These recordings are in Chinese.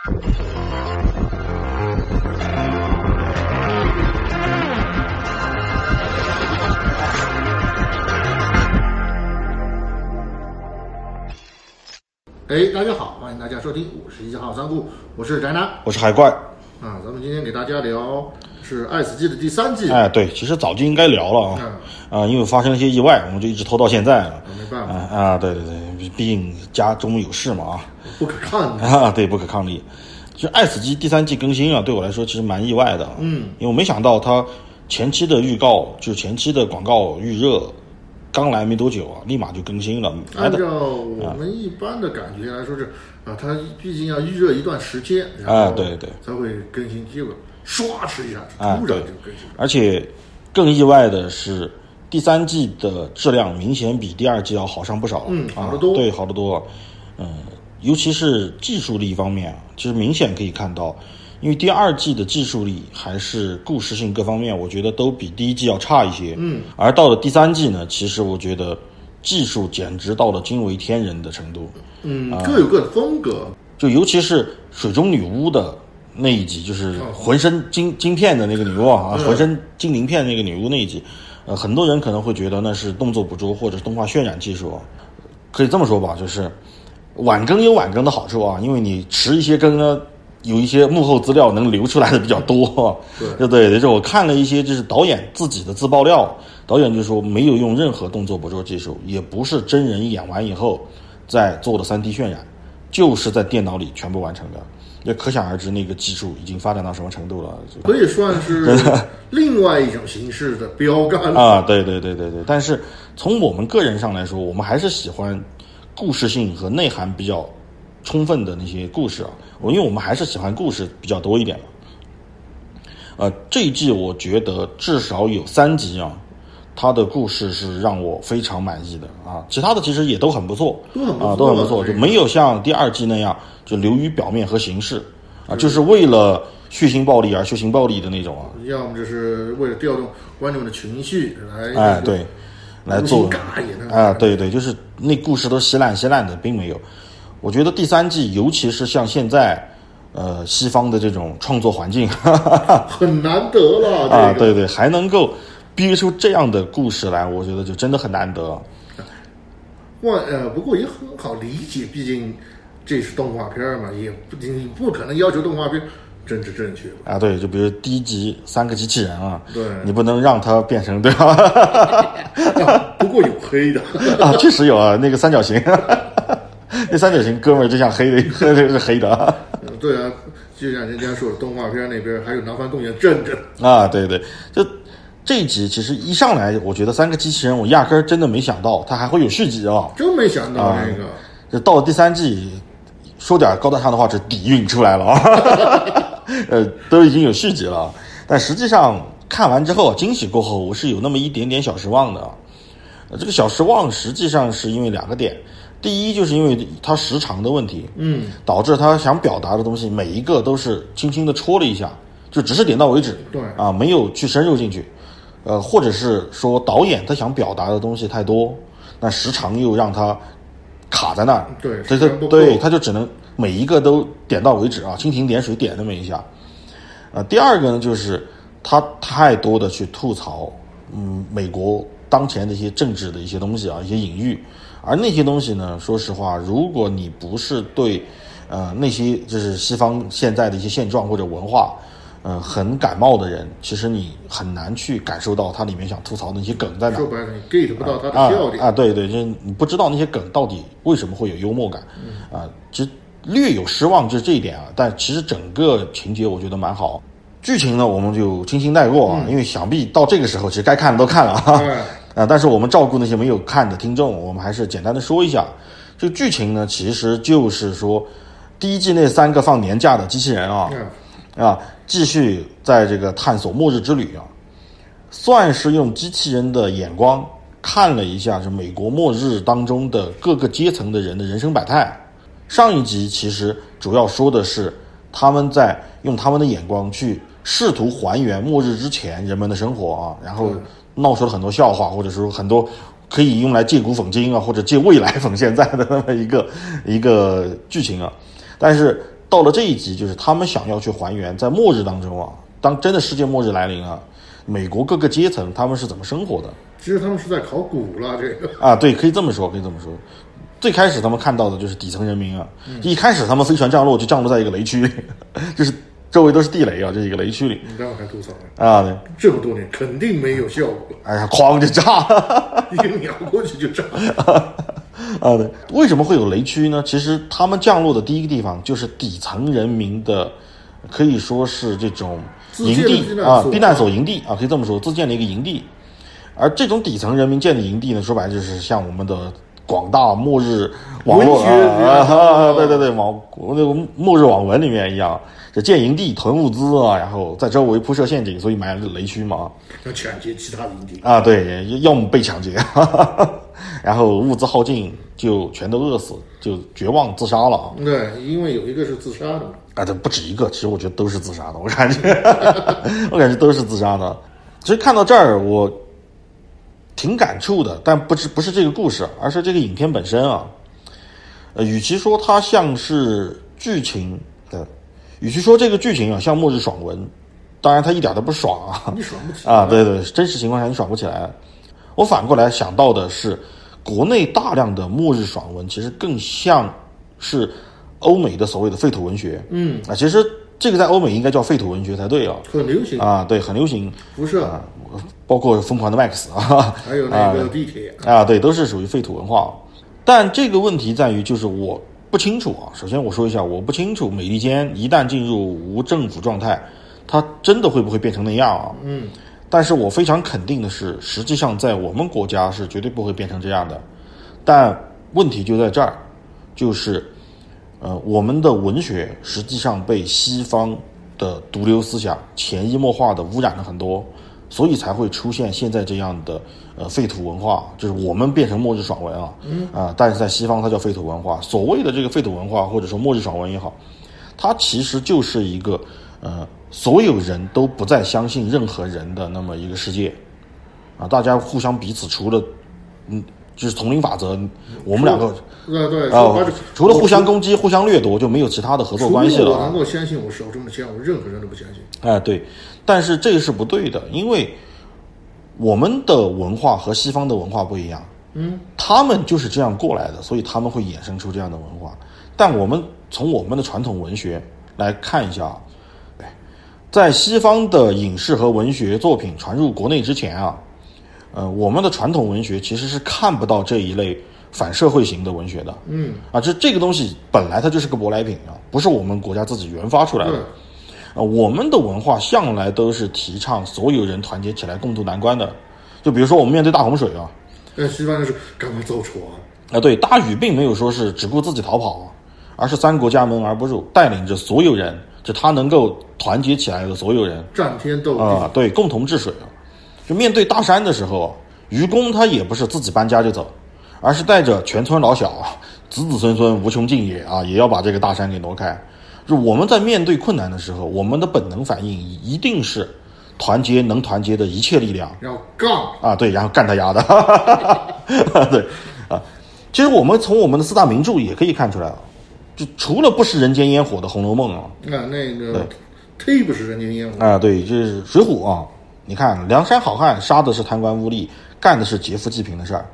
哎，大家好，欢迎大家收听五十一号三部，我是宅男我是海怪。啊。咱们今天给大家聊是《爱死机》的第三季，哎，对，其实早就应该聊了啊，啊，因为发生了一些意外，我们就一直拖到现在了。没办法，啊啊，对对对，毕毕竟家中有事嘛啊。不可抗力。啊，对，不可抗力。其实《爱死机》第三季更新啊，对我来说其实蛮意外的。嗯，因为我没想到它前期的预告，就是前期的广告预热，刚来没多久啊，立马就更新了。按照我们一般的感觉来说是啊，它毕竟要预热一段时间，啊对对才会更新，结果唰哧一下啊突然就更新了。而且更意外的是，第三季的质量明显比第二季要好上不少。嗯啊好得多对，好得多。嗯，尤其是技术力方面啊，其实明显可以看到，因为第二季的技术力还是故事性各方面，我觉得都比第一季要差一些。嗯，而到了第三季呢，其实我觉得技术简直到了惊为天人的程度。嗯，啊各有各的风格。就尤其是水中女巫的那一集，就是浑身晶晶片的那个女巫啊，嗯浑身金鳞片那个女巫那一集，呃，很多人可能会觉得那是动作捕捉或者是动画渲染技术啊，可以这么说吧，就是晚更有晚更的好处啊，因为你迟一些更呢。有一些幕后资料能流出来的比较多，对 对对，就是我看了一些就是导演自己的自爆料，导演就说没有用任何动作捕捉技术，也不是真人演完以后再做的 3D 渲染，就是在电脑里全部完成的，也可想而知那个技术已经发展到什么程度了。可以算是 另外一种形式的标杆了。啊，对对对对对，但是从我们个人上来说，我们还是喜欢故事性和内涵比较充分的那些故事啊，我因为我们还是喜欢故事比较多一点嘛。呃，这一季我觉得至少有三集啊，它的故事是让我非常满意的啊，其他的其实也都很不错，都很不错啊，都很不错，就没有像第二季那样就流于表面和形式啊，就是为了血腥暴力而血腥暴力的那种啊，要么就是为了调动观众的情绪来，哎，对，来做尬演的。啊，对对，就是那故事都稀烂稀烂的，并没有。我觉得第三季，尤其是像现在，呃，西方的这种创作环境很难得了。啊，这个。对对，还能够憋出这样的故事来，我觉得就真的很难得。不过也很好理解，毕竟这是动画片嘛，也不你不可能要求动画片政治正确吧？啊，对，就比如第一集三个机器人啊，对你不能让它变成对吧？啊 不过有黑的，啊，确实有啊，那个三角形，那三角形哥们儿就像黑的，是黑的啊。嗯对啊，就像人家说的，动画片那边还有南方公园镇着，啊，对对，就这一集其实一上来，我觉得三个机器人，我压根儿真的没想到它还会有续集啊。真没想到那个。就到了第三季，说点高大上的话，是底蕴出来了啊，呃，都已经有续集了。但实际上看完之后，惊喜过后，我是有那么一点点小失望的。呃这个小失望实际上是因为两个点，第一就是因为它时长的问题，嗯，导致他想表达的东西每一个都是轻轻的戳了一下，就只是点到为止，对啊，没有去深入进去，呃，或者是说导演他想表达的东西太多，那时长又让他卡在那儿，对他他时间不够对他就只能每一个都点到为止啊，蜻蜓点水点那么一下，呃，第二个呢就是他太多的去吐槽，嗯，美国当前的一些政治的一些东西啊，一些隐喻，而那些东西呢，说实话，如果你不是对，呃，那些就是西方现在的一些现状或者文化，呃，很感冒的人，其实你很难去感受到它里面想吐槽的那些梗在哪说。白了，你 get 不到他的啊笑点。啊，对对，就是你不知道那些梗到底为什么会有幽默感，啊，其实略有失望就是这一点啊，但其实整个情节我觉得蛮好。剧情呢，我们就轻轻带过啊，因为想必到这个时候，其实该看的都看了啊。哎啊，但是我们照顾那些没有看的听众，我们还是简单的说一下。这个剧情呢，其实就是说，第一季那三个放年假的机器人啊，嗯啊，继续在这个探索末日之旅啊，算是用机器人的眼光看了一下这美国末日当中的各个阶层的人的人生百态。上一集其实主要说的是他们在用他们的眼光去试图还原末日之前人们的生活啊，然后闹出了很多笑话，或者说很多可以用来借古讽今啊，或者借未来 讽现在的那么一个一个剧情啊。但是到了这一集，就是他们想要去还原在末日当中啊，当真的世界末日来临啊，美国各个阶层他们是怎么生活的其实他们是在考古了，这个啊？对，可以这么说，可以这么说。最开始他们看到的就是底层人民啊，一开始他们飞船降落就降落在一个雷区里，就是周围都是地雷啊，这一个雷区里你刚刚还吐槽呢，啊，对，这么多年肯定没有效果，哎呀，哐就炸。一个鸟过去就炸。啊，对，为什么会有雷区呢？其实他们降落的第一个地方就是底层人民的，可以说是这种营地啊避难所营地啊，可以这么说，自建的一个营地。而这种底层人民建的营地呢，说白了就是像我们的广大末日网络啊，对对对，网那个末日网文里面一样，就建营地囤物资啊，然后在周围铺设陷阱，所以埋了雷区嘛。要抢劫其他营地，啊，对，要么被抢劫，然后物资耗尽就全都饿死，就绝望自杀了啊！对，因为有一个是自杀的嘛，啊，这不止一个，其实我觉得都是自杀的，我感觉，我感觉都是自杀的。其实看到这儿，我挺感触的，但不是不是这个故事，而是这个影片本身啊。呃，与其说它像是剧情的，与其说这个剧情啊像末日爽文，当然它一点都不爽啊。你爽不起来啊，对对，真实情况下你爽不起来。我反过来想到的是，国内大量的末日爽文，其实更像是欧美的所谓的废土文学。嗯，啊，其实这个在欧美应该叫废土文学才对啊。很流行，啊，对，很流行辐射，啊，包括《疯狂的 Max》啊，还有那个地铁，啊，对，都是属于废土文化。但这个问题在于，就是我不清楚啊。首先我说一下，我不清楚美利坚一旦进入无政府状态，它真的会不会变成那样啊？嗯，但是我非常肯定的是，实际上在我们国家是绝对不会变成这样的。但问题就在这儿，就是，呃，我们的文学实际上被西方的毒瘤思想潜移默化的污染了很多，所以才会出现现在这样的呃废土文化，就是我们变成末日爽文啊，嗯啊、但是在西方它叫废土文化。所谓的这个废土文化或者说末日爽文也好，它其实就是一个呃所有人都不再相信任何人的那么一个世界啊，大家互相彼此除了嗯就是丛林法则，我们两个对对，啊、说白了除了互相攻击、互相掠夺，就没有其他的合作关系了啊我能。够相信我手中的枪，我任何人都不相信。哎，对，但是这个是不对的，因为我们的文化和西方的文化不一样，嗯，他们就是这样过来的，所以他们会衍生出这样的文化。但我们从我们的传统文学来看一下在西方的影视和文学作品传入国内之前啊，呃，我们的传统文学其实是看不到这一类反社会型的文学的。嗯，啊，这这个东西本来它就是个舶来品啊，不是我们国家自己研发出来的。对，啊，我们的文化向来都是提倡所有人团结起来共度难关的。就比如说我们面对大洪水啊，但西方就是赶快造船，啊，对，大禹并没有说是只顾自己逃跑，而是三国家门而不入，带领着所有人，就他能够团结起来的所有人战天斗地，啊，对，共同治水啊。就面对大山的时候，愚公他也不是自己搬家就走，而是带着全村老小，子子孙孙无穷尽也啊，也要把这个大山给挪开。就我们在面对困难的时候，我们的本能反应一定是团结能团结的一切力量，然后杠，啊，对，然后干他丫的，对啊。其实我们从我们的四大名著也可以看出来啊，就除了不食人间烟火的《红楼梦》啊，那那个忒不食人间烟火，啊，对，就是《水浒》啊。你看，梁山好汉杀的是贪官污吏，干的是劫富济贫的事儿，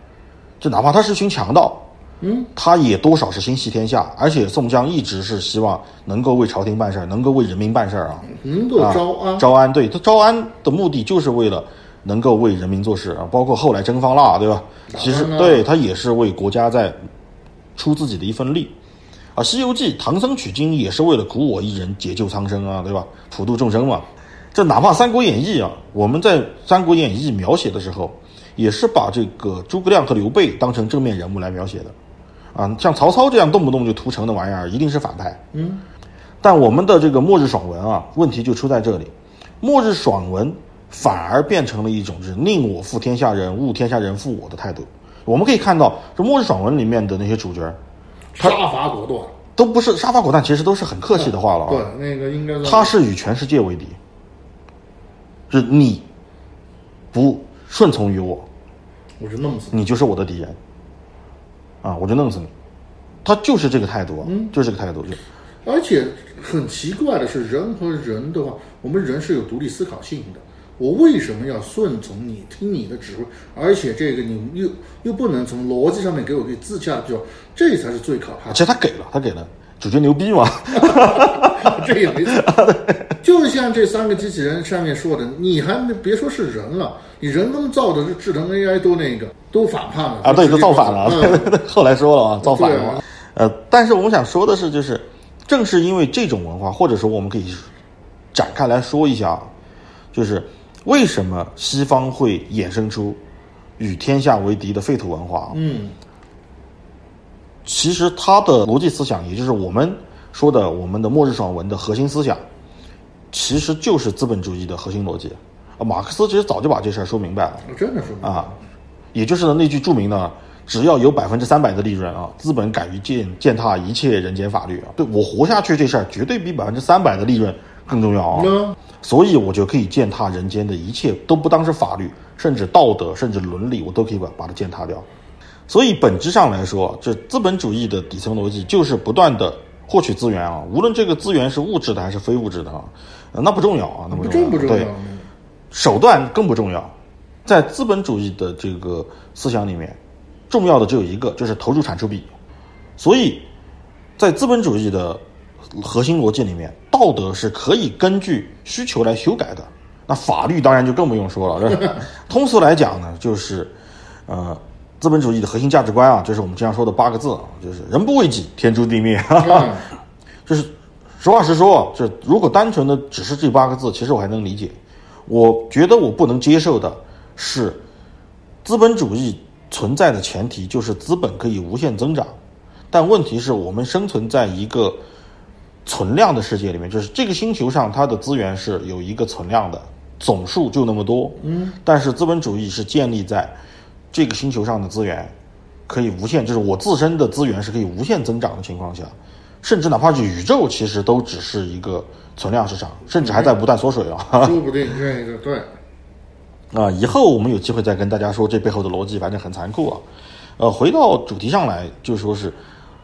就哪怕他是群强盗，嗯，他也多少是心系天下。而且宋江一直是希望能够为朝廷办事儿，能够为人民办事儿啊。能够招安，招安，对他招安的目的就是为了能够为人民做事啊，包括后来征方腊，对吧？其实对他也是为国家在出自己的一份力啊。《西游记》唐僧取经也是为了苦我一人，解救苍生啊，对吧？普度众生嘛。这哪怕《三国演义》啊，我们在《三国演义》描写的时候，也是把这个诸葛亮和刘备当成正面人物来描写的啊。像曹操这样动不动就屠城的玩意儿，一定是反派。嗯，但我们的这个末日爽文啊，问题就出在这里，末日爽文反而变成了一种就是宁我负天下人，勿天下人负我的态度。我们可以看到，这末日爽文里面的那些主角，杀伐果断，都不是杀伐果断，其实都是很客气的话了啊。对，那个应该是他是与全世界为敌，就是你不顺从于我，我就弄死你，你就是我的敌人，啊，我就弄死你。他就是这个态度啊，就是这个态度。就而且很奇怪的是，人和人的话，我们人是有独立思考性的。我为什么要顺从你，听你的指挥？而且这个你又又不能从逻辑上面给我个自洽的标，这才是最可怕的。其实他给了，他给了，主角牛逼嘛。这也没错，就像这三个机器人上面说的，你还别说是人了，你人工造的这智能 AI 都那个都反叛了啊，对，都造反了。嗯后来说了啊，造反了啊。呃，但是我们想说的是，就是正是因为这种文化，或者说我们可以展开来说一下啊，就是为什么西方会衍生出与天下为敌的废土文化啊？嗯，其实它的逻辑思想，也就是我们说的我们的末日爽文的核心思想，其实就是资本主义的核心逻辑。啊，马克思其实早就把这事儿说明白了。真的是啊，也就是那句著名的“只要有百分之三百的利润啊，资本敢于践践踏一切人间法律啊”，对我活下去这事儿绝对比百分之三百的利润更重要啊。呢，所以我就可以践踏人间的一切，都不当是法律，甚至道德，甚至伦理，我都可以把把它践踏掉。所以本质上来说，这资本主义的底层逻辑就是不断的获取资源啊，无论这个资源是物质的还是非物质的啊，呃那不重要啊，那不重要，不重要对。。手段更不重要，在资本主义的这个思想里面，重要的只有一个，就是投入产出比。所以，在资本主义的核心逻辑里面，道德是可以根据需求来修改的。那法律当然就更不用说了。通俗来讲呢，就是呃，资本主义的核心价值观啊，就是我们经常说的八个字啊，就是“人不为己，天诛地灭”。嗯就是实话实说，这如果单纯的只是这八个字，其实我还能理解。我觉得我不能接受的是，资本主义存在的前提就是资本可以无限增长，但问题是我们生存在一个存量的世界里面，就是这个星球上它的资源是有一个存量的，总数就那么多。嗯，但是资本主义是建立在这个星球上的资源可以无限，就是我自身的资源是可以无限增长的情况下，甚至哪怕是宇宙，其实都只是一个存量市场，甚至还在不断缩水啊。说不定这个对，啊，以后我们有机会再跟大家说这背后的逻辑，反正很残酷啊。呃，回到主题上来，就说是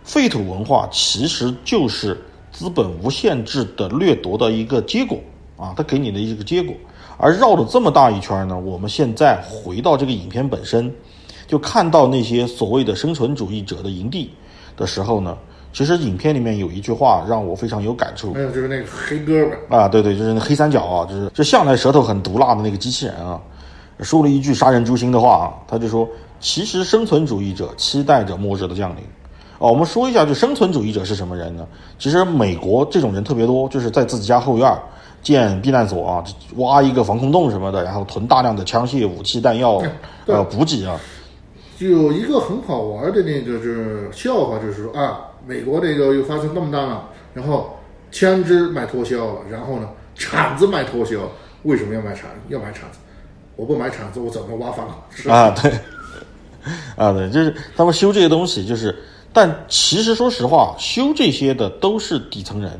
废土文化其实就是资本无限制的掠夺的一个结果啊，它给你的一个结果。而绕了这么大一圈呢，我们现在回到这个影片本身，就看到那些所谓的生存主义者的营地的时候呢，其实影片里面有一句话让我非常有感触还有就是那个黑哥们，啊，对对，就是那黑三角啊，就是就向来舌头很毒辣的那个机器人啊，说了一句杀人诛心的话啊，他就说，其实生存主义者期待着末日的降临。哦，我们说一下，就生存主义者是什么人呢？其实美国这种人特别多，就是在自己家后院儿建避难所啊，挖一个防空洞什么的，然后囤大量的枪械、武器、弹药，对呃，补给啊。有一个很好玩的那个就是笑话，就是说啊，美国这个又发生那么大了，然后枪支卖脱销了，然后呢铲子卖脱销，为什么要卖铲？要买铲子？我不买铲子，我怎么挖防空是啊，对，啊，对，就是他们修这些东西，就是，但其实说实话，修这些的都是底层人，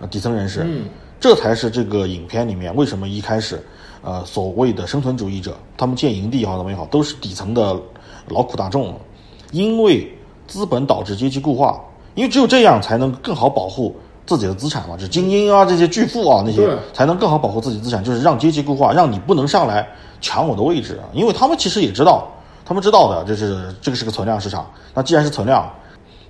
啊，底层人士，嗯，这才是这个影片里面为什么一开始，呃，所谓的生存主义者，他们建营地也好怎么也好，都是底层的劳苦大众，因为资本导致阶级固化，因为只有这样才能更好保护。自己的资产嘛，就是精英啊，这些巨富啊，那些才能更好保护自己资产，就是让阶级固化，让你不能上来抢我的位置啊，因为他们其实也知道，他们知道的，这是这个是个存量市场。那既然是存量，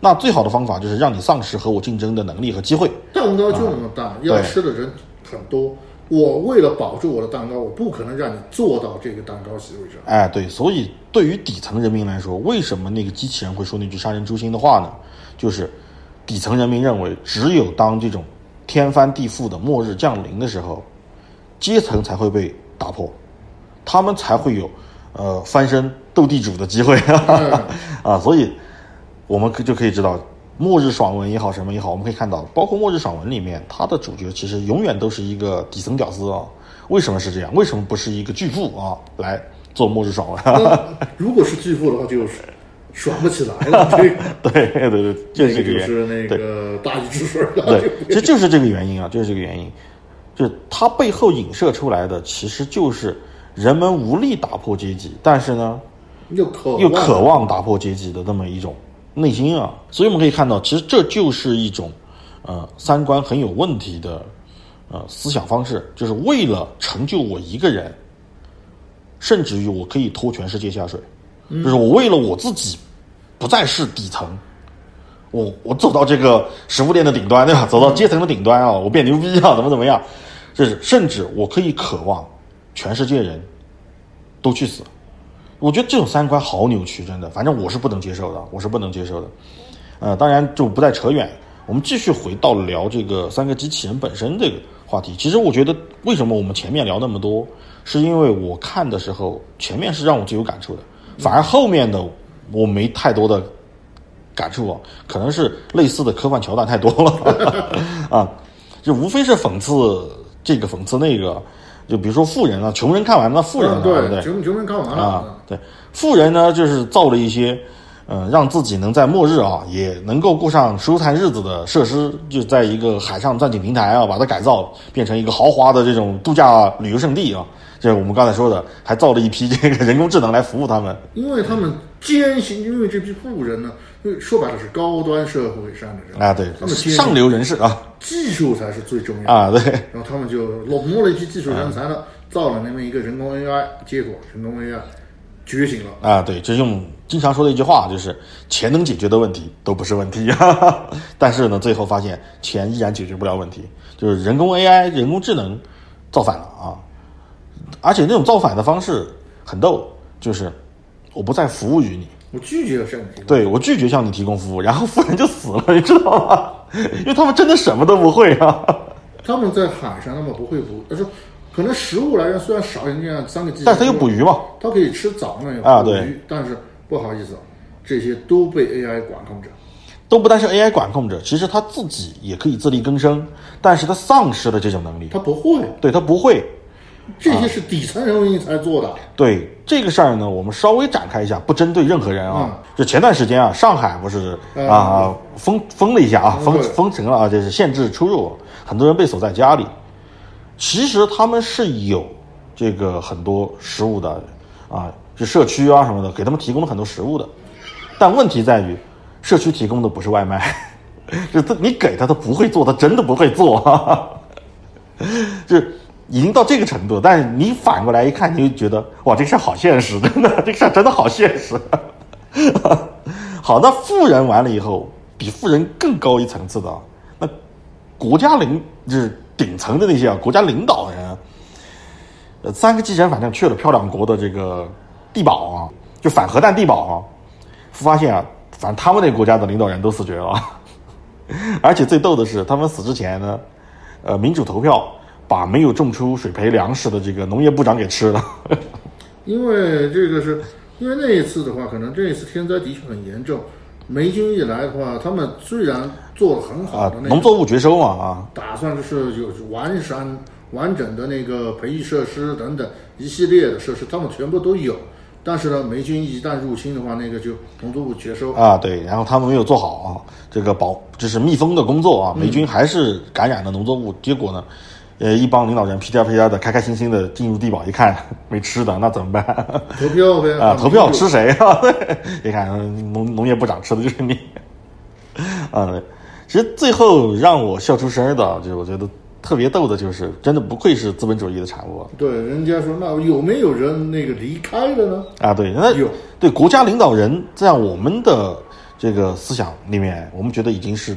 那最好的方法就是让你丧失和我竞争的能力和机会。蛋糕就那么大，要吃的人很多。我为了保住我的蛋糕，我不可能让你坐到这个蛋糕席位上。哎，对，所以对于底层人民来说，为什么那个机器人会说那句杀人诛心的话呢？就是底层人民认为，只有当这种天翻地覆的末日降临的时候，阶层才会被打破，他们才会有呃翻身斗地主的机会 啊！所以我们可就可以知道，末日爽文也好，什么也好，我们可以看到，包括末日爽文里面，它的主角其实永远都是一个底层屌丝啊。为什么是这样？为什么不是一个巨富啊来做末日爽文？如果是巨富的话，就是爽不起来了。这个对对对，就这个就是这个就是那个大禹治水了。对，其实就是这个原因啊，就是这个原因，就是它背后影射出来的，其实就是人们无力打破阶级，但是呢，又渴又渴望打破阶级的那么一种内心啊。所以我们可以看到，其实这就是一种呃三观很有问题的呃思想方式，就是为了成就我一个人，甚至于我可以拖全世界下水，就是我为了我自己不再是底层，我我走到这个食物链的顶端，对吧？走到阶层的顶端啊，我变牛逼啊，怎么怎么样？就是甚至我可以渴望全世界人都去死。我觉得这种三观好扭曲，真的，反正我是不能接受的，我是不能接受的。呃，当然就不再扯远，我们继续回到聊这个三个机器人本身这个话题。其实我觉得，为什么我们前面聊那么多，是因为我看的时候前面是让我最有感触的，反而后面的我没太多的感触啊，可能是类似的科幻桥段太多了 啊，就无非是讽刺这个讽刺那个。就比如说富人啊，穷人看完了，富人对不对？穷穷人看完了啊，对，富人呢就是造了一些，呃，让自己能在末日啊也能够过上舒坦日子的设施，就在一个海上钻井平台啊，把它改造变成一个豪华的这种度假旅游胜地啊。就是我们刚才说的，还造了一批这个人工智能来服务他们。因为他们坚信，因为这批富人呢，说白了是高端社会上的人啊，对，他们上流人士啊技术才是最重要的。啊，对，然后他们就笼络了一批技术人才呢，造了那么一个人工 AI，结果人工 AI 觉醒了。啊，对，就用经常说的一句话就是钱能解决的问题都不是问题，哈哈。但是呢，最后发现钱依然解决不了问题，就是人工 AI 人工智能造反了啊！而且那种造反的方式很逗，就是我不再服务于你，我拒绝了向你提供。对我拒绝向你提供服务，然后富人就死了，你知道吗？因为他们真的什么都不会啊。他们在海上，他们不会捕，他说可能食物来源虽然少，人家三个鸡，但是他有捕鱼嘛，他可以吃藻呢，有啊对但是不好意思，这些都被 AI 管控着。都不单是 AI 管控着，其实他自己也可以自力更生，但是他丧失了这种能力，他不会，对他不会。这些是底层人民才做的。对这个事儿呢，我们稍微展开一下，不针对任何人啊。就前段时间啊，上海不是嗯啊封封了一下啊，封对封城了啊，就是限制出入，很多人被锁在家里。其实他们是有这个很多食物的啊，就社区啊什么的，给他们提供了很多食物的。但问题在于，社区提供的不是外卖，就他你给他，他不会做，他真的不会做。哈 哈就是已经到这个程度，但是你反过来一看，你就觉得哇，这个事好现实，真的，这个事真的好现实。好，那富人完了以后，比富人更高一层次的，那国家领就是顶层的那些啊，国家领导人，呃，三个机器人反正去了漂亮国的这个地堡啊，就反核弹地堡啊，发现啊，反正他们那国家的领导人都死绝了，而且最逗的是，他们死之前呢，呃，民主投票把没有种出水培粮食的这个农业部长给吃了。因为这个是，因为那一次的话，可能这一次天灾的确很严重。霉菌一来的话，他们虽然做的很好啊的，那个农作物绝收嘛啊，打算就是有完善完整的那个培育设施等等一系列的设施，他们全部都有。但是呢，霉菌一旦入侵的话，那个就农作物绝收。啊，对，然后他们没有做好啊，这个保就是密封的工作啊，霉菌还是感染了农作物，结果呢，呃，一帮领导人屁颠屁颠的，开开心心的进入地堡，一看没吃的，那怎么办？投票呗啊，投票吃谁啊？对，你看农农业部长吃的就是你，啊，其实最后让我笑出声儿的，就是我觉得特别逗的，就是真的不愧是资本主义的产物啊。对，人家说那有没有人那个离开了呢？啊，对，那有对国家领导人在我们的这个思想里面，我们觉得已经是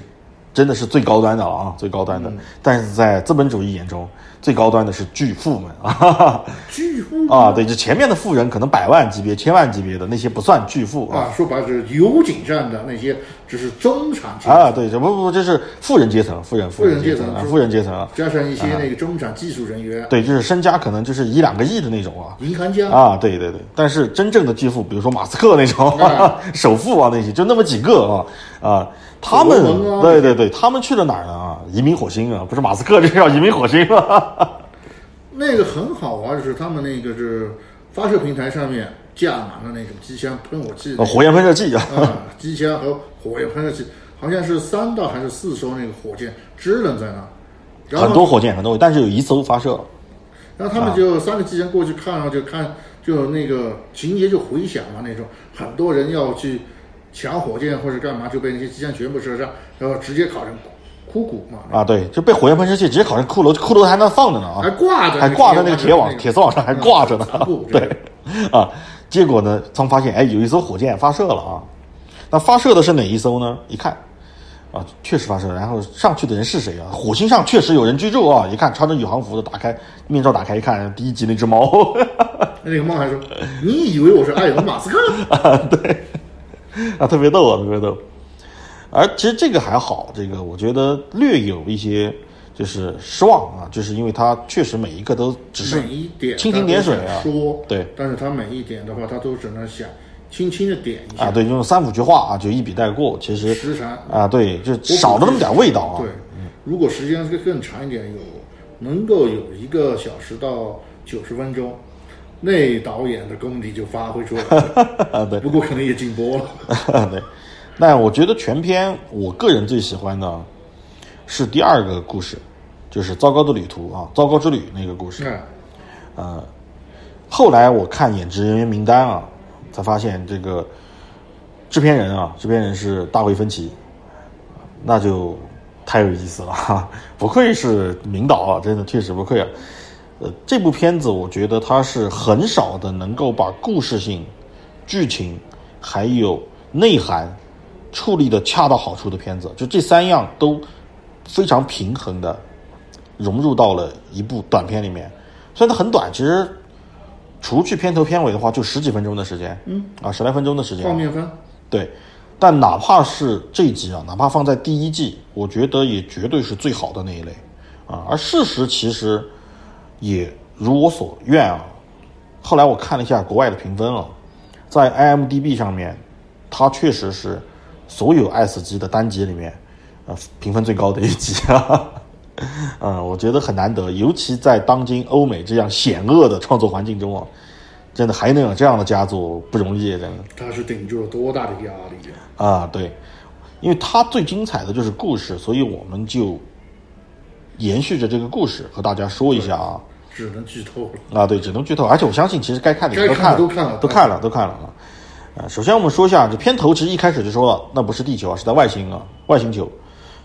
真的是最高端的了啊，最高端的。但是在资本主义眼中，最高端的是巨富们啊。哈 哈巨富啊，对，就前面的富人可能百万级别、千万级别的那些不算巨富啊。啊，说白了是油井站的那些只是中产阶层。啊，对，这不不，这是富人阶层，富人富人阶层啊，富人阶层啊，加上一些那个中产技术人员、对，就是身家可能就是一两个亿的那种啊，银行家，啊，对对对，但是真正的巨富，比如说马斯克那种、啊。首富啊，那些就那么几个啊。啊，他们对对对，他们去了哪儿呢？啊，移民火星啊，不是马斯克这是要移民火星啊。那个很好玩，就是他们那个是发射平台上面架满了那种机枪喷火器的呃火焰喷射器啊，啊，机枪和火焰喷射器，好像是三到还是四艘那个火箭支棱在那，然后很多火箭很多，但是有一艘发射了。然后他们就三个机器人过去看，然后就看就那个情节就回响嘛那种，很多人要去抢火箭或者干嘛，就被那些机枪全部射伤，然后直接烤成枯骨嘛，啊，对，就被火焰喷射器直接烤成骷髅，骷髅还能放着呢啊，还挂着还挂在那个铁网、铁丝网上，还挂着呢 对，啊，结果呢，他们发现，哎，有一艘火箭发射了啊。那发射的是哪一艘呢？一看，啊，确实发射了。然后上去的人是谁啊？火星上确实有人居住啊！一看穿着宇航服的，打开面罩，打开一看，第一集那只猫。那个猫还说：“你以为我是埃隆·马斯克？啊，对，啊，特别逗啊，特别逗。而其实这个还好，这个我觉得略有一些就是失望啊，就是因为它确实每一个都只是每一点蜻蜓点水啊说对，但是它每一点的话，它都只能想轻轻的点一下啊，对，用三五句话啊就一笔带过，其实时长啊，对，就少了那么点味道啊。对，如果时间更更长一点，有能够有一个小时到九十分钟，那导演的功底就发挥出来了。啊，对，不过可能也禁播了。对。那我觉得全片我个人最喜欢的是第二个故事，就是《糟糕的旅途》啊，《糟糕之旅》那个故事。嗯，后来我看演职人员名单啊，才发现这个制片人啊，制片人是大卫芬奇，那就太有意思了哈！不愧是名导啊，真的确实不愧啊。呃，这部片子我觉得它是很少的能够把故事性、剧情还有内涵处理的恰到好处的片子，就这三样都非常平衡的融入到了一部短片里面。虽然它很短，其实除去片头片尾的话，就十几分钟的时间，嗯，啊，十来分钟的时间，对。但哪怕是这一集啊，哪怕放在第一季，我觉得也绝对是最好的那一类啊。而事实其实也如我所愿啊。后来我看了一下国外的评分啊，在 IMDB 上面，它确实是所有 S 级的单集里面，呃，评分最高的一集啊。嗯，我觉得很难得，尤其在当今欧美这样险恶的创作环境中啊，真的还能有这样的佳作不容易，真的。他是顶住了多大的压力啊！啊，对，因为他最精彩的就是故事，所以我们就延续着这个故事和大家说一下啊。只能剧透了。啊，对，只能剧透，而且我相信其实该看的也该看看的都看了都看了，都看了啊。呃，首先我们说一下，这片头其实一开始就说了，那不是地球啊，是在外星啊，外星球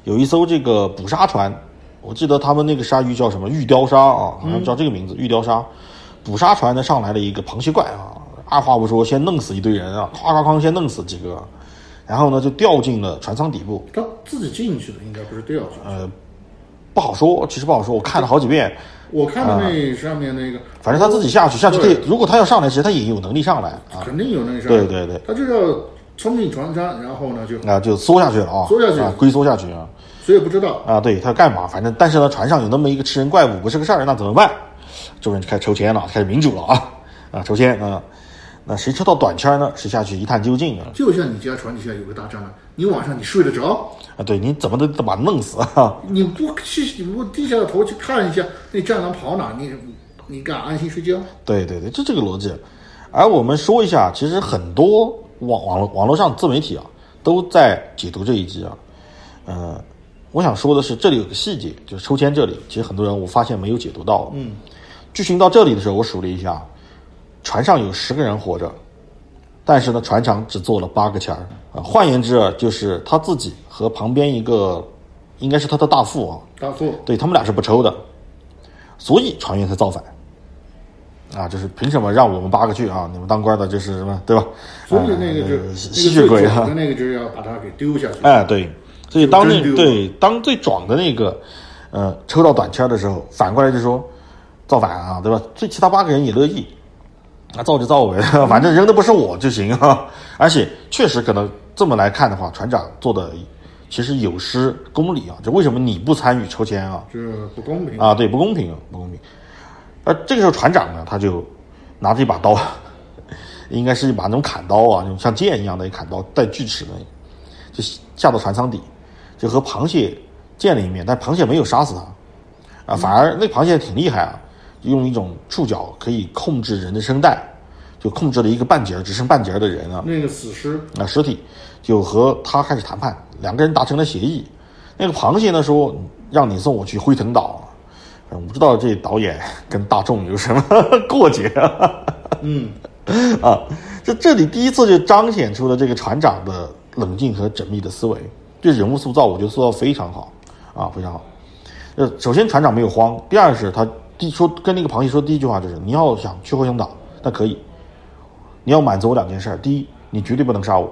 有一艘这个捕鲨船，我记得他们那个鲨鱼叫什么玉雕鲨啊，好像叫这个名字，玉雕鲨。捕鲨船呢上来了一个螃蟹怪啊，二话不说先弄死一堆人啊，哐哐哐先弄死几个，然后呢就掉进了船舱底部，他自己进去的，应该不是掉进去。呃，不好说，其实不好说，我看了好几遍，我看的那上面那个，反正他自己下去，下去可以对，如果他要上来，其实他也有能力上来啊，肯定有那个上面。对对对他就要冲进船舱，然后呢就啊就缩下去了啊，缩下去啊，龟缩下去啊。谁也不知道。啊，对他要干嘛？反正但是呢，船上有那么一个吃人怪物，不是个事儿，那怎么办？众人就开始抽签了，开始民主了啊啊，抽签啊！那谁抽到短签呢？谁下去一探究竟啊？就像你家床底下有个大蟑螂，你晚上你睡得着？啊，对，你怎么都得把它弄死啊！你不去，你不低下头去看一下那蟑螂跑哪？你你敢安心睡觉？对对对，就这个逻辑。而我们说一下，其实很多网网络网络上自媒体啊都在解读这一集啊。呃，我想说的是，这里有个细节，就是抽签这里，其实很多人我发现没有解读到。嗯，剧情到这里的时候，我数了一下，船上有十个人活着，但是呢，船长只做了八个签儿啊。换言之啊，就是他自己和旁边一个，应该是他的大副啊，大副，对他们俩是不抽的，所以船员才造反。啊，就是凭什么让我们八个去啊？你们当官的就是什么，对吧？所以那个就吸血鬼啊最爽的，那个就是要把他给丢下去。哎，对，所以当那对当最壮的那个，呃，抽到短签的时候，反过来就说造反啊，对吧？所以其他八个人也乐意，啊，造就造呗，反正扔的不是我就行啊。而且确实可能这么来看的话，船长做的其实有失公理啊。就为什么你不参与抽签啊？这不公平！啊，对，不公平，不公平。而这个时候船长呢，他就拿着一把刀，应该是一把那种砍刀啊，那种像剑一样的砍刀，带锯齿的，就下到船舱底，就和螃蟹见了一面，但螃蟹没有杀死他，啊，反而那螃蟹挺厉害啊，用一种触角可以控制人的声带，就控制了一个半截儿只剩半截儿的人啊，那个死尸啊，尸体就和他开始谈判，两个人达成了协议。那个螃蟹呢说，让你送我去灰腾岛。我不知道这导演跟大众有什么 过节啊？嗯，啊，这这里第一次就彰显出了这个船长的冷静和缜密的思维，对人物塑造我觉得塑造非常好啊，非常好。呃，首先船长没有慌，第二是他第说跟那个螃蟹说第一句话就是你要想去灰熊岛，那可以，你要满足我两件事儿，第一，你绝对不能杀我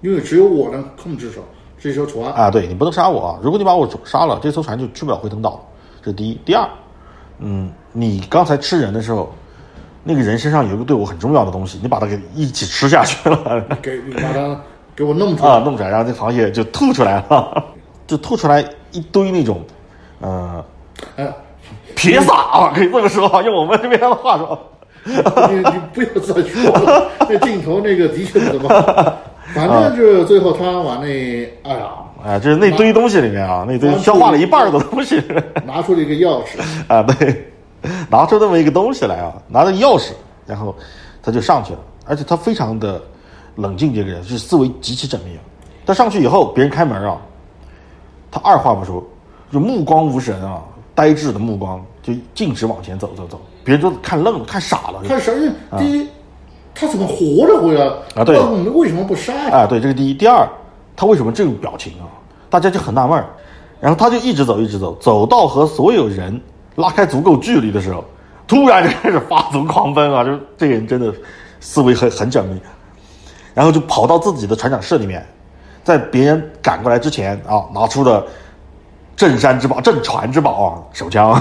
因为只有我能控制手这艘船。啊，对你不能杀我啊，如果你把我杀了，这艘船就去不了灰熊岛了，这是第一。第二，嗯，你刚才吃人的时候，那个人身上有一个对我很重要的东西，你把它给一起吃下去了。给你把它 给我弄出来。啊，弄出来，然后这螃蟹就吐出来了，就吐出来一堆那种，呃，哎，撇撒啊，可以这么说，用我们这边的话说，你你不要再说了，那镜头那个的确不怎么好。反正就是最后他往那，哎呀，哎，就是那堆东西里面啊，那堆消化了一半的东西 拿出了一个钥匙，啊，对，拿出这么一个东西来啊，拿着钥匙，然后他就上去了，而且他非常的冷静，这个人就是思维极其缜密啊。他上去以后，别人开门啊，他二话不说，就目光无神啊，呆滞的目光就径直往前走走走，别人都看愣了，看傻了，看神第一，他怎么活着回来？啊对那我们为什么不杀呀？啊，对，这是第一。第二，他为什么这种表情啊？大家就很纳闷儿。然后他就一直走，一直走，走到和所有人拉开足够距离的时候，突然就开始发足狂奔啊！就是这个人真的思维很很缜密。然后就跑到自己的船长室里面，在别人赶过来之前啊，拿出了镇山之宝、镇船之宝啊，手枪。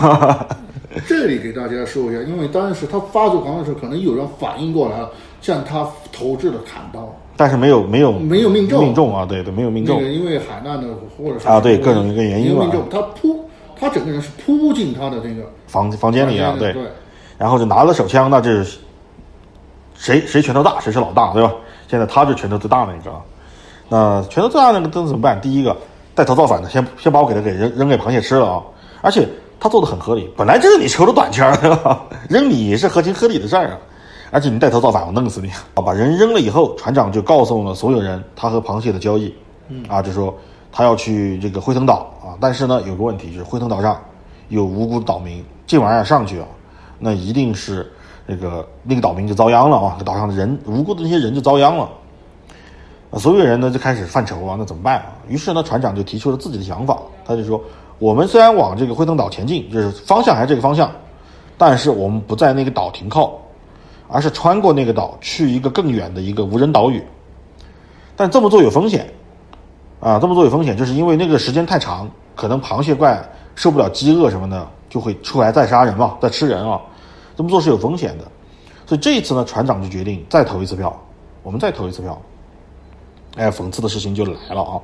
这里给大家说一下，因为当时他发作狂的时候，可能有人反应过来了，向他投掷了砍刀。但是没有没有没有命中命中啊！对对，没有命中那个因为海难的或者是啊对各种一个原因吧命中，他扑，他整个人是扑进他的这个房房间里啊，对。对，然后就拿了手枪，那这是谁谁拳头大，谁是老大，对吧？现在他是拳头最大那个啊。那拳头最大那个灯怎么办？第一个带头造反的，先先把我给他给扔扔给螃蟹吃了啊！而且他做的很合理，本来就是你抽的短枪，对吧？扔你是合情合理的事儿啊。而且你带头造反，我弄死你！啊，把人扔了以后，船长就告诉了所有人他和螃蟹的交易，嗯啊，就说他要去这个灰腾岛啊，但是呢有个问题，就是灰腾岛上有无辜的岛民，这玩意儿上去啊，那一定是那个那个岛民就遭殃了啊，岛上的人无辜的那些人就遭殃了。啊，所有人呢就开始犯愁啊，那怎么办啊？于是呢，船长就提出了自己的想法，他就说：我们虽然往这个灰腾岛前进，就是方向还是这个方向，但是我们不在那个岛停靠，而是穿过那个岛去一个更远的一个无人岛屿。但这么做有风险，啊，这么做有风险，就是因为那个时间太长，可能螃蟹怪受不了饥饿什么的，就会出来再杀人嘛，再吃人啊。这么做是有风险的，所以这一次呢，船长就决定再投一次票，我们再投一次票。哎，讽刺的事情就来了啊！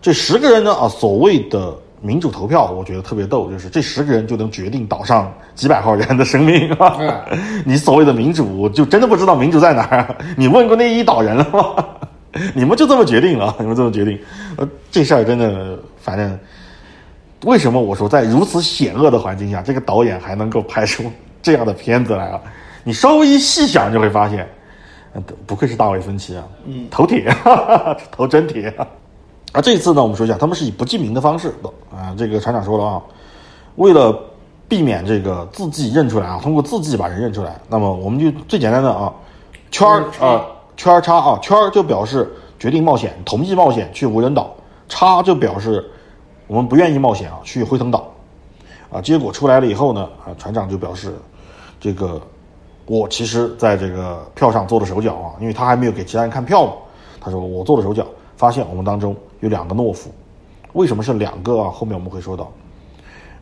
这十个人呢啊，所谓的民主投票，我觉得特别逗，就是这十个人就能决定岛上几百号人的生命啊！你所谓的民主，就真的不知道民主在哪儿？你问过那一岛人了吗？你们就这么决定了？你们这么决定？呃，这事儿真的，反正为什么我说在如此险恶的环境下，这个导演还能够拍出这样的片子来啊？你稍微一细想就会发现。不愧是大卫芬奇啊，嗯，头铁，头真铁啊！啊，这次呢，我们说一下，他们是以不记名的方式的啊。这个船长说了啊，为了避免这个字迹认出来啊，通过字迹把人认出来，那么我们就最简单的啊，圈儿啊，圈儿叉啊，圈儿就表示决定冒险，同意冒险去无人岛，叉就表示我们不愿意冒险啊，去辉腾岛啊。结果出来了以后呢，啊，船长就表示这个。我其实在这个票上做了手脚啊，因为他还没有给其他人看票嘛。他说我做了手脚，发现我们当中有两个懦夫。为什么是两个啊？后面我们会说到。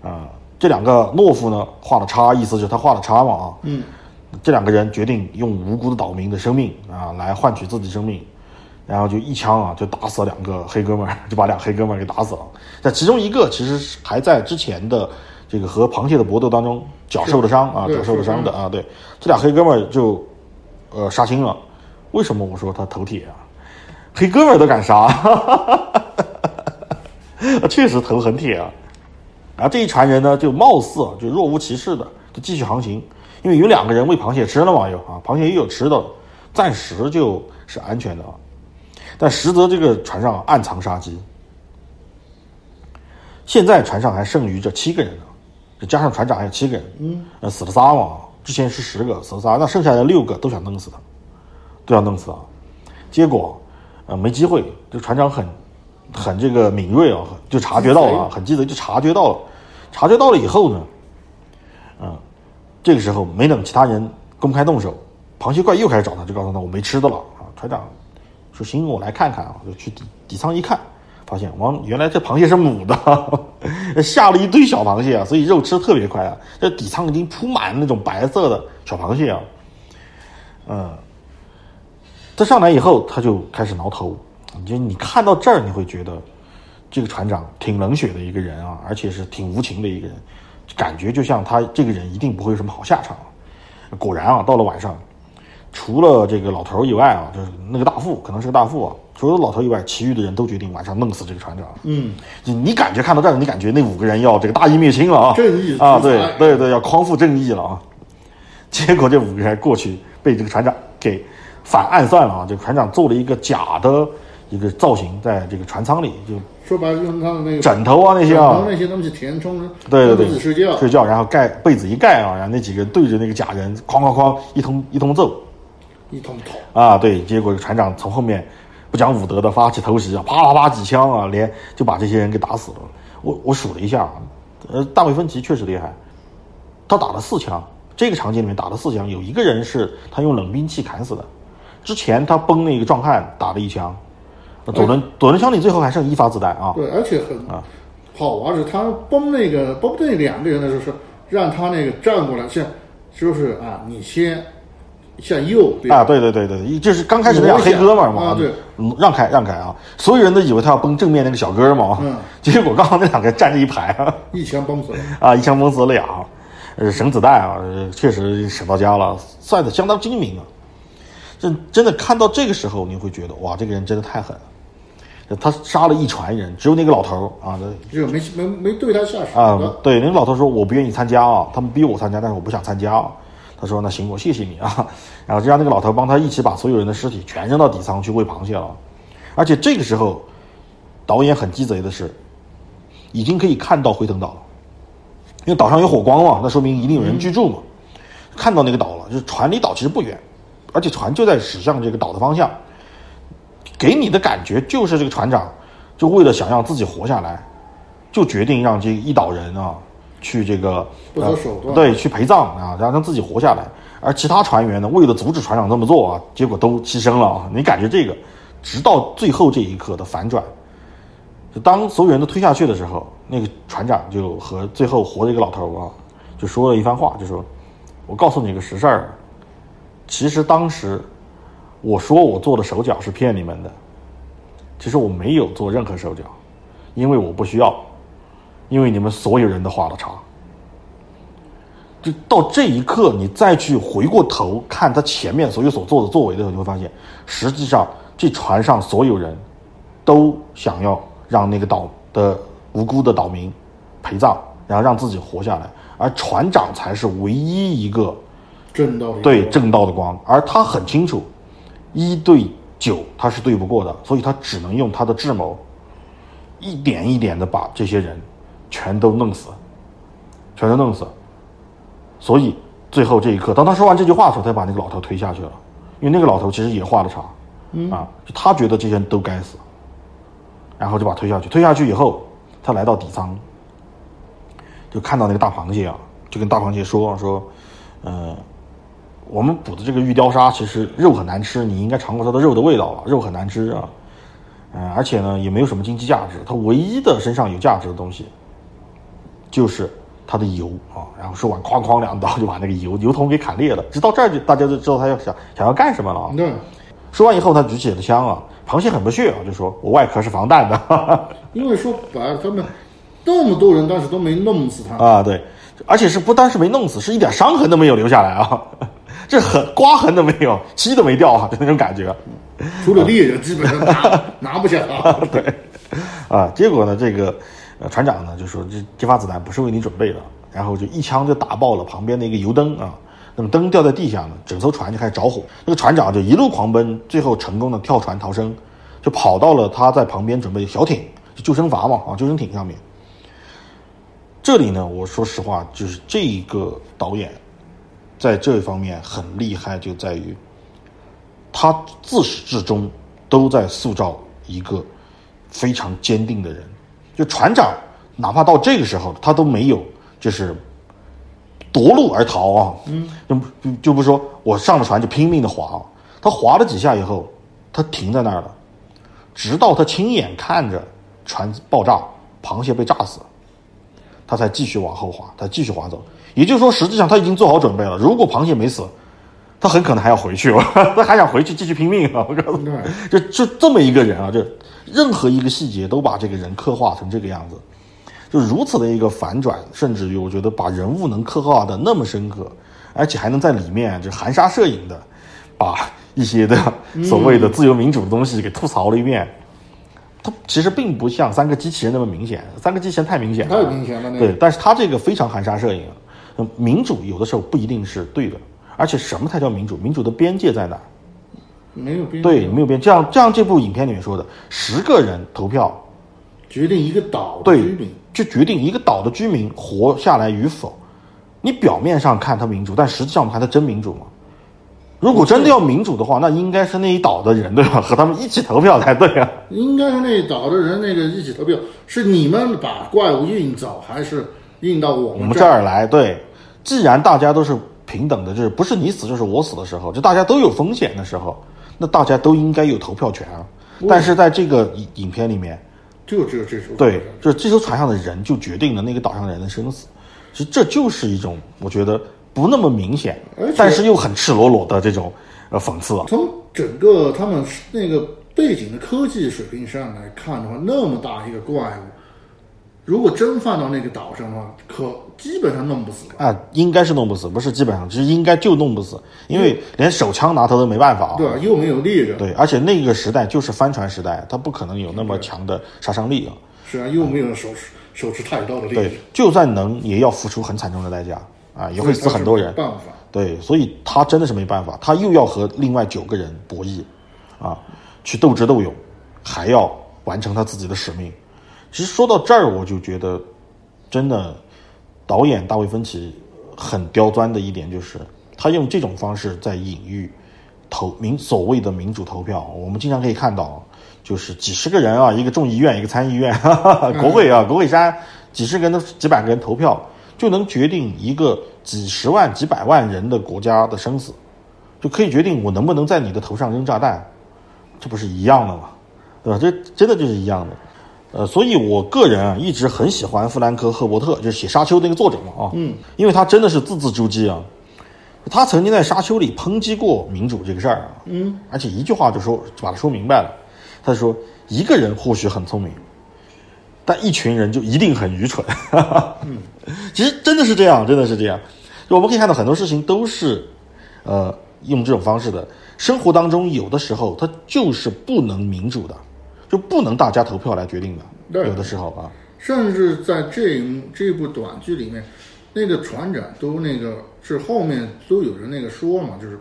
啊，这两个懦夫呢，画了叉，意思就是他画了叉嘛啊。嗯。这两个人决定用无辜的岛民的生命啊，来换取自己生命，然后就一枪啊，就打死了两个黑哥们儿，就把俩黑哥们儿给打死了。但其中一个其实还在之前的。这个和螃蟹的搏斗当中，脚受的伤啊，脚受的伤的啊，对，这俩黑哥们儿就，呃，杀青了。为什么我说他头铁啊？黑哥们儿都敢杀，确实头很铁啊。然后这一船人呢，就貌似就若无其事的就继续航行，因为有两个人喂螃蟹吃了嘛，又啊，螃蟹也有吃的，暂时就是安全的啊。但实则这个船上暗藏杀机，现在船上还剩余这七个人呢。加上船长还有七个人，嗯，呃，死了仨嘛，之前是十个，死了仨，那剩下的六个都想弄死他，都想弄死他，结果，呃，没机会，这船长很很这个敏锐啊，就察觉到了啊，很记得，就察觉到了，察觉到了以后呢，嗯，这个时候没等其他人公开动手，螃蟹怪又开始找他，就告诉他我没吃的了啊。船长说行，我来看看啊，就去底底舱一看，发现王，原来这螃蟹是母的，下了一堆小螃蟹啊，所以肉吃的特别快啊。这底舱已经铺满那种白色的小螃蟹啊，嗯，他上来以后他就开始挠头。就你看到这儿，你会觉得这个船长挺冷血的一个人啊，而且是挺无情的一个人，感觉就像他这个人一定不会有什么好下场。果然啊，到了晚上，除了这个老头以外啊，就是那个大副，可能是个大副啊，除了老头以外，其余的人都决定晚上弄死这个船长。嗯，你你感觉看到这儿，你感觉那五个人要这个大义灭亲了啊，正义啊，对对对，要匡扶正义了啊。结果这五个人过去被这个船长给反暗算了啊，这个船长做了一个假的。一个造型，在这个船舱里，就说白了，用他的那个枕头啊那些啊，那些东西填充，对对对，睡觉睡觉，然后盖被子一盖啊，然后那几个对着那个假人，哐哐哐一通一通揍，一通捅啊，对，结果船长从后面不讲武德的发起偷袭啊，啪啪啪几枪啊，连就把这些人给打死了。我我数了一下，呃，大卫芬奇确实厉害，他打了四枪，这个场景里面打了四枪，有一个人是他用冷兵器砍死的，之前他崩那个壮汉打了一枪。左轮左轮枪里最后还剩一发子弹啊！对，而且很啊，好玩是，他崩那个崩那两个人的时候是让他那个站过来，是就是啊，你先向右啊，对对对对，就是刚开始那俩黑哥们嘛啊，对，让开让开啊！所有人都以为他要崩正面那个小哥嘛，嗯，结果刚好那两个站着一排啊，一枪崩死了啊，一枪崩死了俩，呃，省子弹啊，确实省到家了，算的相当精明啊！真真的看到这个时候，你会觉得哇，这个人真的太狠了。他杀了一船人，只有那个老头啊，就没没没对他下手啊。对，那个老头说：“我不愿意参加啊，他们逼我参加，但是我不想参加。”啊。他说：“那行，我谢谢你啊。”然后就让那个老头帮他一起把所有人的尸体全扔到底舱去喂螃蟹了。而且这个时候，导演很鸡贼的是，已经可以看到辉腾岛了，因为岛上有火光嘛，那说明一定有人居住嘛。看到那个岛了，就是船离岛其实不远，而且船就在驶向这个岛的方向。给你的感觉就是这个船长，就为了想让自己活下来，就决定让这一岛人啊去这个不择手段对去陪葬啊，让让自己活下来。而其他船员呢，为了阻止船长这么做啊，结果都牺牲了啊。你感觉这个，直到最后这一刻的反转，就当所有人都推下去的时候，那个船长就和最后活的一个老头啊，就说了一番话，就说：“我告诉你个实事儿，其实当时。”我说我做的手脚是骗你们的，其实我没有做任何手脚，因为我不需要，因为你们所有人都画了叉。就到这一刻，你再去回过头看他前面所有所做的作为的时候，你会发现，实际上这船上所有人都想要让那个岛的无辜的岛民陪葬，然后让自己活下来，而船长才是唯一一个正道对正道的光，而他很清楚。一对九，他是对不过的，所以他只能用他的智谋，一点一点的把这些人全都弄死，全都弄死。所以最后这一刻，当他说完这句话的时候，他把那个老头推下去了，因为那个老头其实也画了叉，啊，就他觉得这些人都该死，然后就把推下去。推下去以后，他来到底舱，就看到那个大螃蟹啊，就跟大螃蟹说说，呃。我们捕的这个玉雕鲨其实肉很难吃，你应该尝过它的肉的味道了。肉很难吃啊，嗯，而且呢也没有什么经济价值。它唯一的身上有价值的东西，就是它的油啊。然后说完，哐哐两刀就把那个油油桶给砍裂了。直到这儿就大家就知道他要想想要干什么了啊。对，说完以后，他举起了枪啊。螃蟹很不屑啊，就说我外壳是防弹的。因为说白了，他们那么多人当时都没弄死他啊。对，而且是不单是没弄死，是一点伤痕都没有留下来啊。这痕刮痕都没有，漆都没掉啊，就那种感觉。除了猎人，基本上拿拿不下他。对，啊，结果呢，这个呃船长呢就说这这发子弹不是为你准备的，然后就一枪就打爆了旁边的一个油灯啊。那么灯掉在地下呢，整艘船就开始着火。那个船长就一路狂奔，最后成功的跳船逃生，就跑到了他在旁边准备小艇，救生筏嘛啊，救生艇上面。这里呢，我说实话，就是这一个导演。在这一方面很厉害，就在于他自始至终都在塑造一个非常坚定的人。就船长，哪怕到这个时候，他都没有就是夺路而逃啊。嗯，就就就不说我上了船就拼命的划，他划了几下以后，他停在那儿了，直到他亲眼看着船爆炸，螃蟹被炸死，他才继续往后划，他继续划走。也就是说，实际上他已经做好准备了。如果螃蟹没死，他很可能还要回去，他还想回去继续拼命啊！我告诉你，就就这么一个人啊，就任何一个细节都把这个人刻画成这个样子，就如此的一个反转，甚至于我觉得把人物能刻画的那么深刻，而且还能在里面就含沙射影的把一些的所谓的自由民主的东西给吐槽了一遍。它其实并不像三个机器人那么明显，三个机器人太明显了，太明显了。对，但是他这个非常含沙射影。民主有的时候不一定是对的，而且什么才叫民主？民主的边界在哪？没有变对，没有变。这样这样，这部影片里面说的，十个人投票决定一个岛的居民，就决定一个岛的居民活下来与否。你表面上看他民主，但实际上我们看他真民主吗？如果真的要民主的话，那应该是那一岛的人对吧？和他们一起投票才对啊。应该是那一岛的人那个一起投票，是你们把怪物运走还是？运到我们这儿来，对，既然大家都是平等的，就是不是你死就是我死的时候，就大家都有风险的时候，那大家都应该有投票权啊。但是在这个影影片里面，就只有这艘对，就是这艘船上的人就决定了那个岛上人的生死。其实这就是一种我觉得不那么明显，但是又很赤裸裸的这种呃讽刺。从整个他们那个背景的科技水平上来看的话，那么大一个怪物。如果真放到那个岛上的话，可基本上弄不死啊，应该是弄不死，不是基本上，其实应该就弄不死，因为连手枪拿他都没办法。对，又没有力量。对，而且那个时代就是帆船时代，他不可能有那么强的杀伤力啊。是啊，又没有手持手持太刀的猎人。对，就算能，也要付出很惨重的代价啊，也会死很多人。办法。对，所以他真的是没办法，他又要和另外九个人博弈，啊，去斗智斗勇，还要完成他自己的使命。其实说到这儿，我就觉得，真的，导演大卫芬奇很刁钻的一点就是，他用这种方式在隐喻投民所谓的民主投票。我们经常可以看到，就是几十个人啊，一个众议院，一个参议院，哈 哈国会啊，国会山，几十个人、几百个人投票，就能决定一个几十万、几百万人的国家的生死，就可以决定我能不能在你的头上扔炸弹，这不是一样的吗？对吧？这真的就是一样的。呃，所以我个人啊，一直很喜欢弗兰克·赫伯特，就是写《沙丘》那个作者嘛，啊，嗯，因为他真的是字字珠玑啊。他曾经在《沙丘》里抨击过民主这个事儿啊，嗯，而且一句话就说就把它说明白了。他说，一个人或许很聪明，但一群人就一定很愚蠢。嗯，其实真的是这样，真的是这样。就我们可以看到很多事情都是，呃，用这种方式的。生活当中有的时候它就是不能民主的。就不能大家投票来决定的，有的时候啊，甚至在这这部短剧里面，那个船长都那个是后面都有人那个说嘛，就是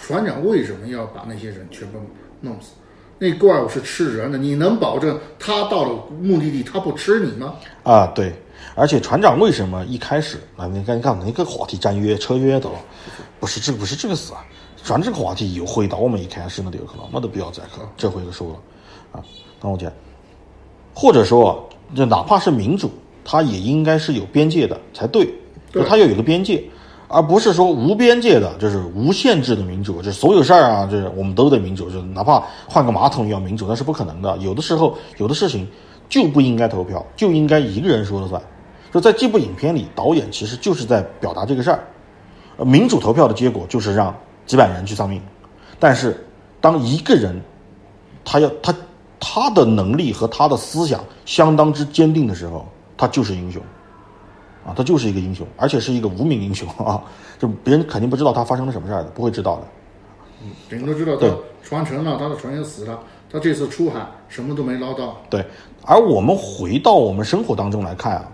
船长为什么要把那些人全部弄死？那怪物是吃人的，你能保证他到了目的地他不吃你吗？啊，对，而且船长为什么一开始啊，你看你看那个话题战约车约的了，不是这不是这个事啊，船这个话题又回到我们一开始那个去了，没得必要再去这回又说了。啊，当我讲，或者说，就哪怕是民主，它也应该是有边界的才对，就它要有个边界，而不是说无边界的，就是无限制的民主，就是所有事儿啊，就是我们都得民主，就哪怕换个马桶也要民主，那是不可能的。有的时候，有的事情就不应该投票，就应该一个人说了算。就在这部影片里，导演其实就是在表达这个事儿，民主投票的结果就是让几百人去丧命，但是当一个人，他要他。他的能力和他的思想相当之坚定的时候，他就是英雄，啊，他就是一个英雄，而且是一个无名英雄啊，就别人肯定不知道他发生了什么事儿的，不会知道的。嗯，别人都知道他船沉了，他的船员死了，他这次出海什么都没捞到。对，而我们回到我们生活当中来看啊，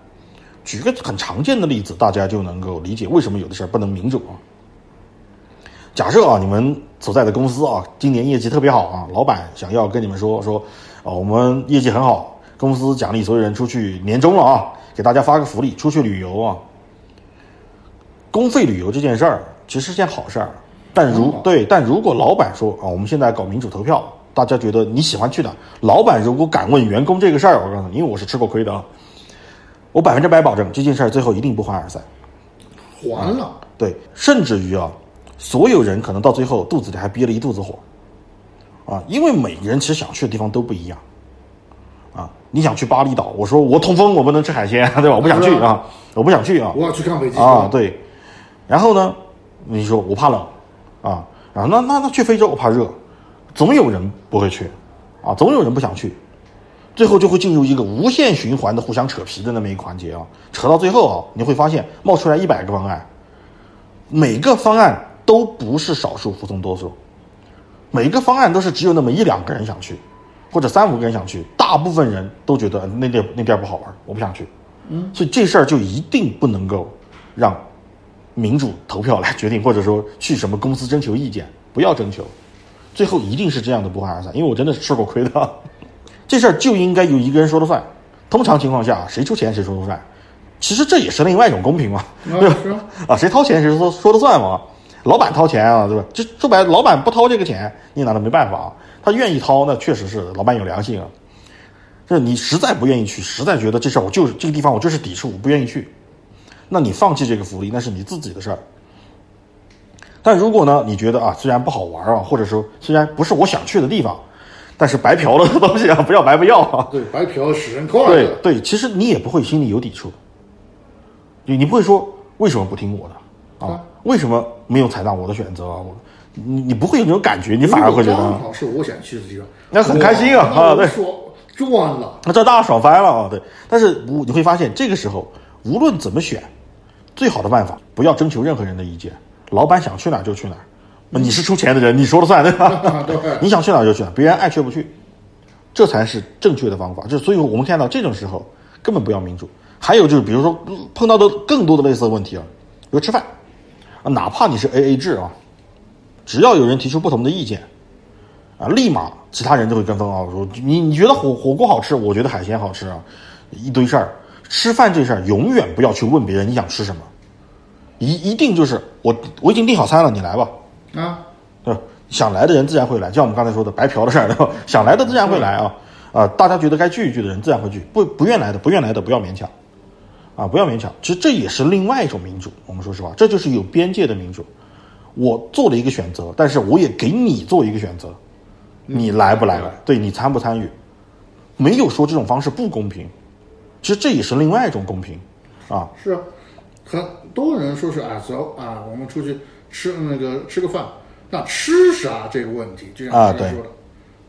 举个很常见的例子，大家就能够理解为什么有的事儿不能民主啊。假设啊，你们所在的公司啊，今年业绩特别好啊，老板想要跟你们说说，啊，我们业绩很好，公司奖励所有人出去年终了啊，给大家发个福利，出去旅游啊。公费旅游这件事儿其实是件好事儿，但如对，但如果老板说啊，我们现在搞民主投票，大家觉得你喜欢去哪？老板如果敢问员工这个事儿，我告诉你，因为我是吃过亏的啊，我百分之百保证这件事儿最后一定不欢而散。还了，对，甚至于啊，所有人可能到最后肚子里还憋了一肚子火，啊，因为每个人其实想去的地方都不一样，啊，你想去巴厘岛，我说我痛风，我不能吃海鲜，对吧？我不想去啊啊，我不想去啊，我要去看北极啊，对，然后呢，你说我怕冷啊，然后那那那去非洲我怕热，总有人不会去，啊，总有人不想去，最后就会进入一个无限循环的互相扯皮的那么一个环节啊，扯到最后啊，你会发现冒出来一百个方案，每个方案都不是少数服从多数，每个方案都是只有那么一两个人想去，或者三五个人想去，大部分人都觉得那地那地儿不好玩，我不想去。嗯，所以这事儿就一定不能够让民主投票来 决定，或者说去什么公司征求意见，不要征求，最后一定是这样的不欢而散。因为我真的是吃过亏的，这事儿就应该由一个人说了算。通常情况下，谁出钱谁说了算。其实这也是另外一种公平嘛，对吧？啊，谁掏钱谁说说了算嘛？老板掏钱啊，对吧？这说白了，老板不掏这个钱，你拿他没办法啊。他愿意掏，那确实是老板有良心啊。就是你实在不愿意去，实在觉得这事儿我就是这个地方我就是抵触，我不愿意去，那你放弃这个福利，那是你自己的事儿。但如果呢，你觉得啊，虽然不好玩啊，或者说虽然不是我想去的地方，但是白嫖了的东西啊，不要白不要啊。对，白嫖使人快乐。对对，其实你也不会心里有抵触，你你不会说为什么不听我的啊？为什么没有采纳我的选择啊？我你你不会有那种感觉，你反而会觉得是我想去的地方，那很开心啊啊对赚了。那这大家爽翻了啊！对，但是无你会发现，这个时候无论怎么选，最好的办法不要征求任何人的意见，老板想去哪儿就去哪儿，你是出钱的人，你说了算，对吧？对你想去哪儿就去哪儿，别人爱去不去，这才是正确的方法。就所以我们看到这种时候根本不要民主。还有就是，比如说碰到的更多的类似的问题啊，比如吃饭啊，哪怕你是 A A 制啊，只要有人提出不同的意见，啊，立马其他人就会跟风啊，说你你觉得火火锅好吃，我觉得海鲜好吃啊，一堆事儿。吃饭这事儿永远不要去问别人你想吃什么，一一定就是我我已经订好餐了，你来吧，啊，对吧？想来的人自然会来，就像我们刚才说的白嫖的事儿？想来的自然会来啊啊！大家觉得该聚一聚的人自然会聚，不不愿来的不愿来的不要勉强，啊，不要勉强。其实这也是另外一种民主。我们说实话，这就是有边界的民主。我做了一个选择，但是我也给你做一个选择，你来不来？对你参不参与？没有说这种方式不公平，其实这也是另外一种公平啊。是啊，很多人说是啊，走啊，我们出去吃那个吃个饭，那吃啥这个问题，就像啊对刚才说的，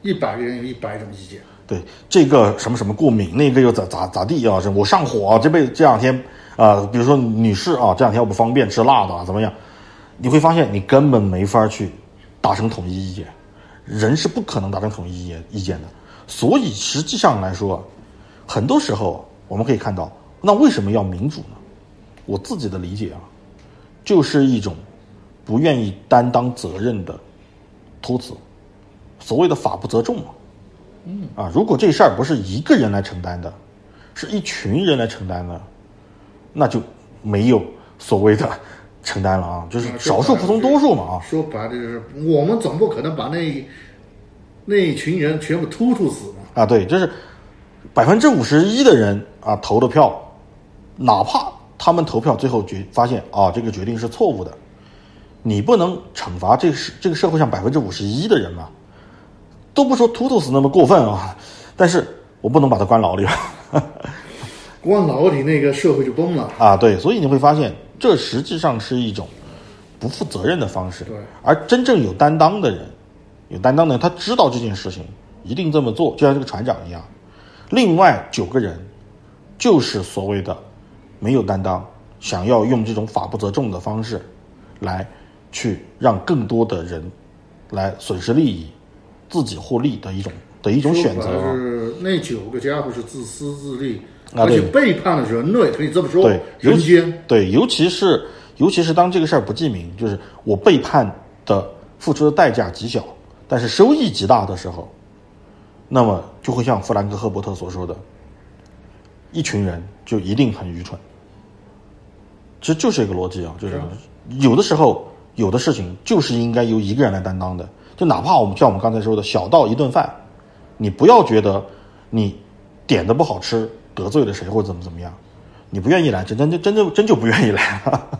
一百个人有一百种意见。对这个什么什么过敏，那个又咋咋咋地啊？这我上火、这辈子这两天啊、比如说女士啊，这两天我不方便吃辣的啊，怎么样？你会发现你根本没法去达成统一意见，人是不可能达成统一意见意见的。所以实际上来说，很多时候我们可以看到，那为什么要民主呢？我自己的理解啊，就是一种不愿意担当责任的托词，所谓的法不责众嘛。啊，如果这事儿不是一个人来承担的，是一群人来承担的，那就没有所谓的承担了啊，就是少数服从多数嘛啊。说白了就是，我们总不可能把那那一群人全部突突死嘛。啊，对，就是百分之五十一的人啊投的票，哪怕他们投票最后决发现啊这个决定是错误的，你不能惩罚这个这个社会上百分之五十一的人嘛，都不说秃头死那么过分啊，但是我不能把他关牢里吧。关牢里那个社会就崩了。啊，对，所以你会发现，这实际上是一种不负责任的方式。对而真正有担当的人，有担当的人，他知道这件事情一定这么做，就像这个船长一样。另外九个人，就是所谓的没有担当，想要用这种法不责众的方式，来去让更多的人来损失利益，自己获利的一种的一种选择。是那九个家伙是自私自利，啊而且对背叛了人类，可以这么说。对，尤其人间对，尤其是尤其是当这个事儿不记名，就是我背叛的付出的代价极小，但是收益极大的时候，那么就会像弗兰克·赫伯特所说的，一群人就一定很愚蠢。其实就是一个逻辑啊，就是有的时候有的事情就是应该由一个人来担当的，就哪怕我们像我们刚才说的小到一顿饭，你不要觉得你点的不好吃得罪了谁或者怎么怎么样，你不愿意来，真真真真就真就不愿意来了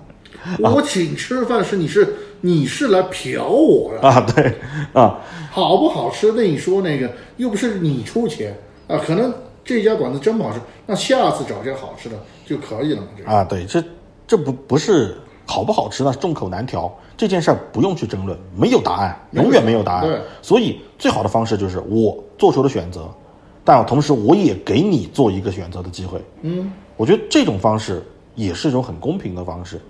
我 请吃饭是你是你是来嫖我的，啊！对啊，好不好吃那你说那个又不是你出钱啊，可能这家馆子真不好吃，那下次找家好吃的就可以了嘛。这个啊，对，这这不不是好不好吃呢众口难调，这件事儿不用去争论，没有答案，永远没有答案。对所以最好的方式就是我做出了选择，但同时我也给你做一个选择的机会。嗯，我觉得这种方式也是一种很公平的方式，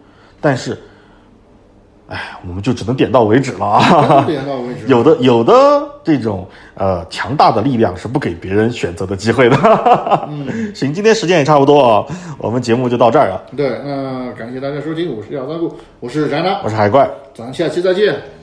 但是，哎，我们就只能点到为止了啊。点到为止。有的有的这种呃强大的力量是不给别人选择的机会的。嗯，行，今天时间也差不多啊，我们节目就到这儿了。对，那感谢大家收听，我是廖三顾，我是宅男，我是海怪，咱下期再见。